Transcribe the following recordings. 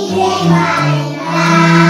Nigdy nie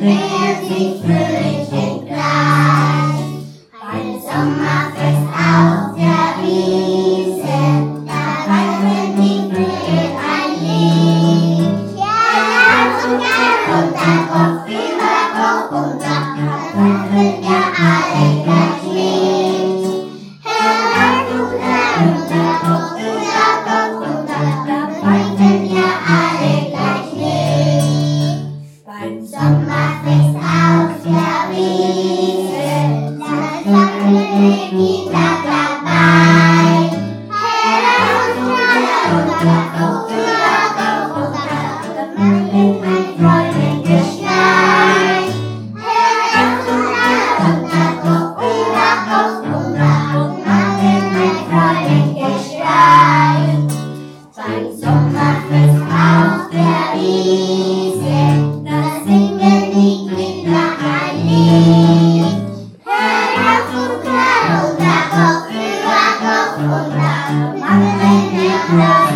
wer sich fröhlich entgleist. Ein Sommerfest auf der Wiese, da wandeln die Vögel ein Lied. Ja, und gar runter auf Yeah.